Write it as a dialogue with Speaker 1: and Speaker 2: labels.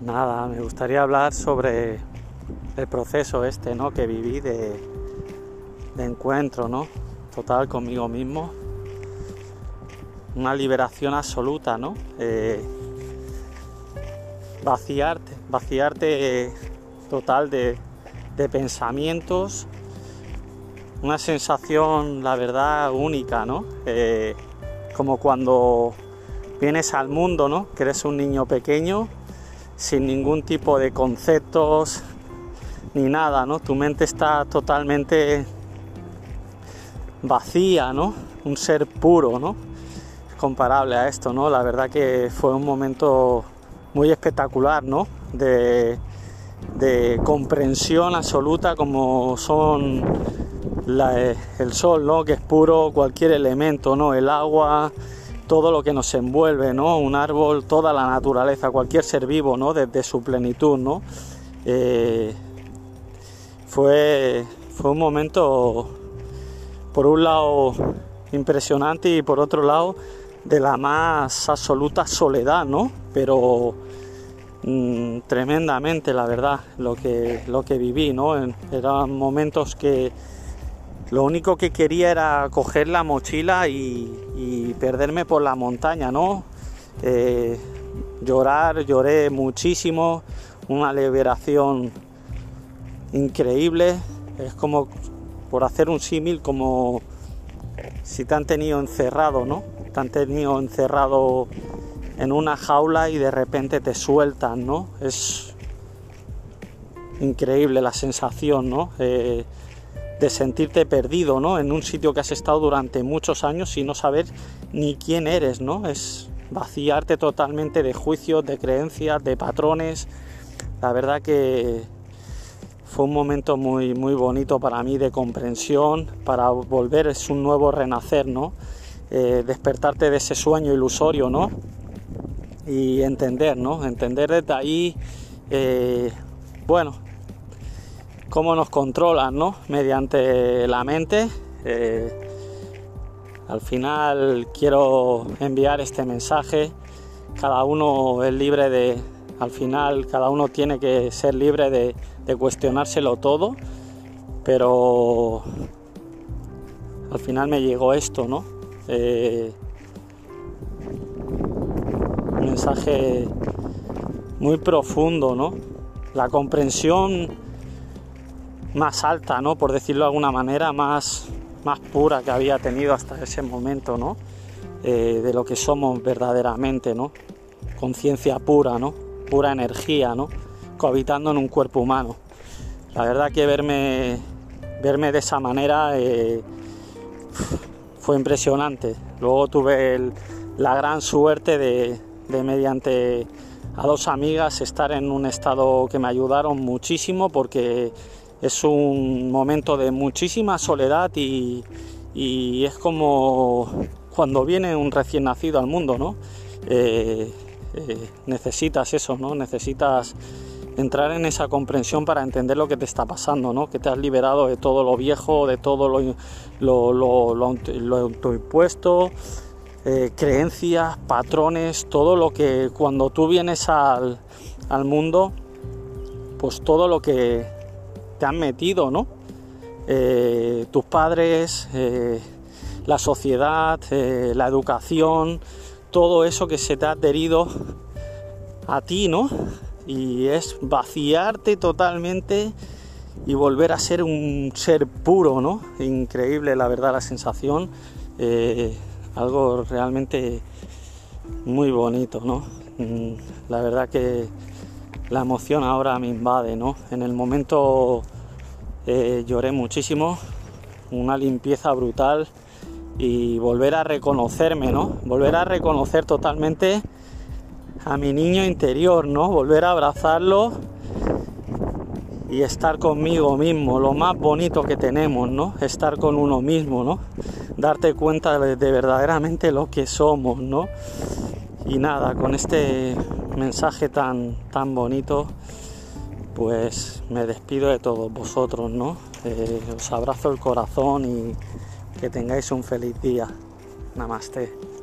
Speaker 1: Nada, me gustaría hablar sobre el proceso este, ¿no? Que viví de, encuentro, ¿no? Total conmigo mismo. Una liberación absoluta, ¿no? Eh, vaciarte, vaciarte total de, pensamientos. Una sensación, la verdad, única, ¿no? Eh, como cuando vienes al mundo, ¿no? Que eres un niño pequeño, sin ningún tipo de conceptos ni nada, ¿no? Tu mente está totalmente vacía, ¿no? Un ser puro, ¿no? Comparable a esto, ¿no? La verdad que fue un momento muy espectacular, ¿no? De, comprensión absoluta como son el sol, ¿no? Que es puro cualquier elemento, ¿no? El agua, todo lo que nos envuelve, ¿no? Un árbol, toda la naturaleza, cualquier ser vivo, ¿no? Desde su plenitud, ¿no? Eh, fue, fue un momento, por un lado, impresionante y por otro lado, de la más absoluta soledad, ¿no? Pero mm, tremendamente, la verdad, lo que, lo que viví, ¿no? eran momentos que lo único que quería era coger la mochila y, perderme por la montaña, ¿no? Eh, llorar, lloré muchísimo, una liberación increíble. Es como, por hacer un símil, como si te han tenido encerrado, ¿no? Te han tenido encerrado en una jaula y de repente te sueltan, ¿no? Es increíble la sensación, ¿no? Eh, de sentirte perdido, ¿no? En un sitio que has estado durante muchos años y no saber ni quién eres, ¿no? Es vaciarte totalmente de juicios, de creencias, de patrones. La verdad que fue un momento muy, muy bonito para mí de comprensión, para volver, es un nuevo renacer, ¿no? Eh, despertarte de ese sueño ilusorio, ¿no? Y entender, ¿no? Entender desde ahí, eh, bueno, cómo nos controlan, ¿no? Mediante la mente. Eh, al final quiero enviar este mensaje. Cada uno es libre de, al final cada uno tiene que ser libre de, cuestionárselo todo, pero al final me llegó esto, ¿no? Eh, un mensaje muy profundo, ¿no? La comprensión más alta, ¿no? Por decirlo de alguna manera, más, más pura que había tenido hasta ese momento, ¿no? Eh, de lo que somos verdaderamente, ¿no? Conciencia pura, ¿no? Pura energía, ¿no? Cohabitando en un cuerpo humano. La verdad que verme, verme de esa manera eh, fue impresionante. Luego tuve la gran suerte de, de mediante a dos amigas estar en un estado que me ayudaron muchísimo porque es un momento de muchísima soledad y, es como cuando viene un recién nacido al mundo, ¿no? Eh, eh, necesitas eso, ¿no? Necesitas entrar en esa comprensión para entender lo que te está pasando, ¿no? Que te has liberado de todo lo viejo, de todo lo, lo, autoimpuesto, eh, creencias, patrones, todo lo que cuando tú vienes al, al mundo, pues todo lo que te han metido, ¿no? Eh, tus padres, eh, la sociedad, eh, la educación, todo eso que se te ha adherido a ti, ¿no? Y es vaciarte totalmente y volver a ser un ser puro, ¿no? Increíble, la verdad, la sensación. algo realmente muy bonito, ¿no? Mm, la verdad que la emoción ahora me invade, ¿no? En el momento eh, lloré muchísimo, una limpieza brutal y volver a reconocerme, ¿no? Volver a reconocer totalmente a mi niño interior, ¿no? Volver a abrazarlo y estar conmigo mismo, lo más bonito que tenemos, ¿no? Estar con uno mismo, ¿no? Darte cuenta de, de verdaderamente lo que somos, ¿no? Y nada, con este mensaje tan, tan bonito, pues me despido de todos vosotros, ¿no? Eh, os abrazo el corazón y que tengáis un feliz día. Namaste.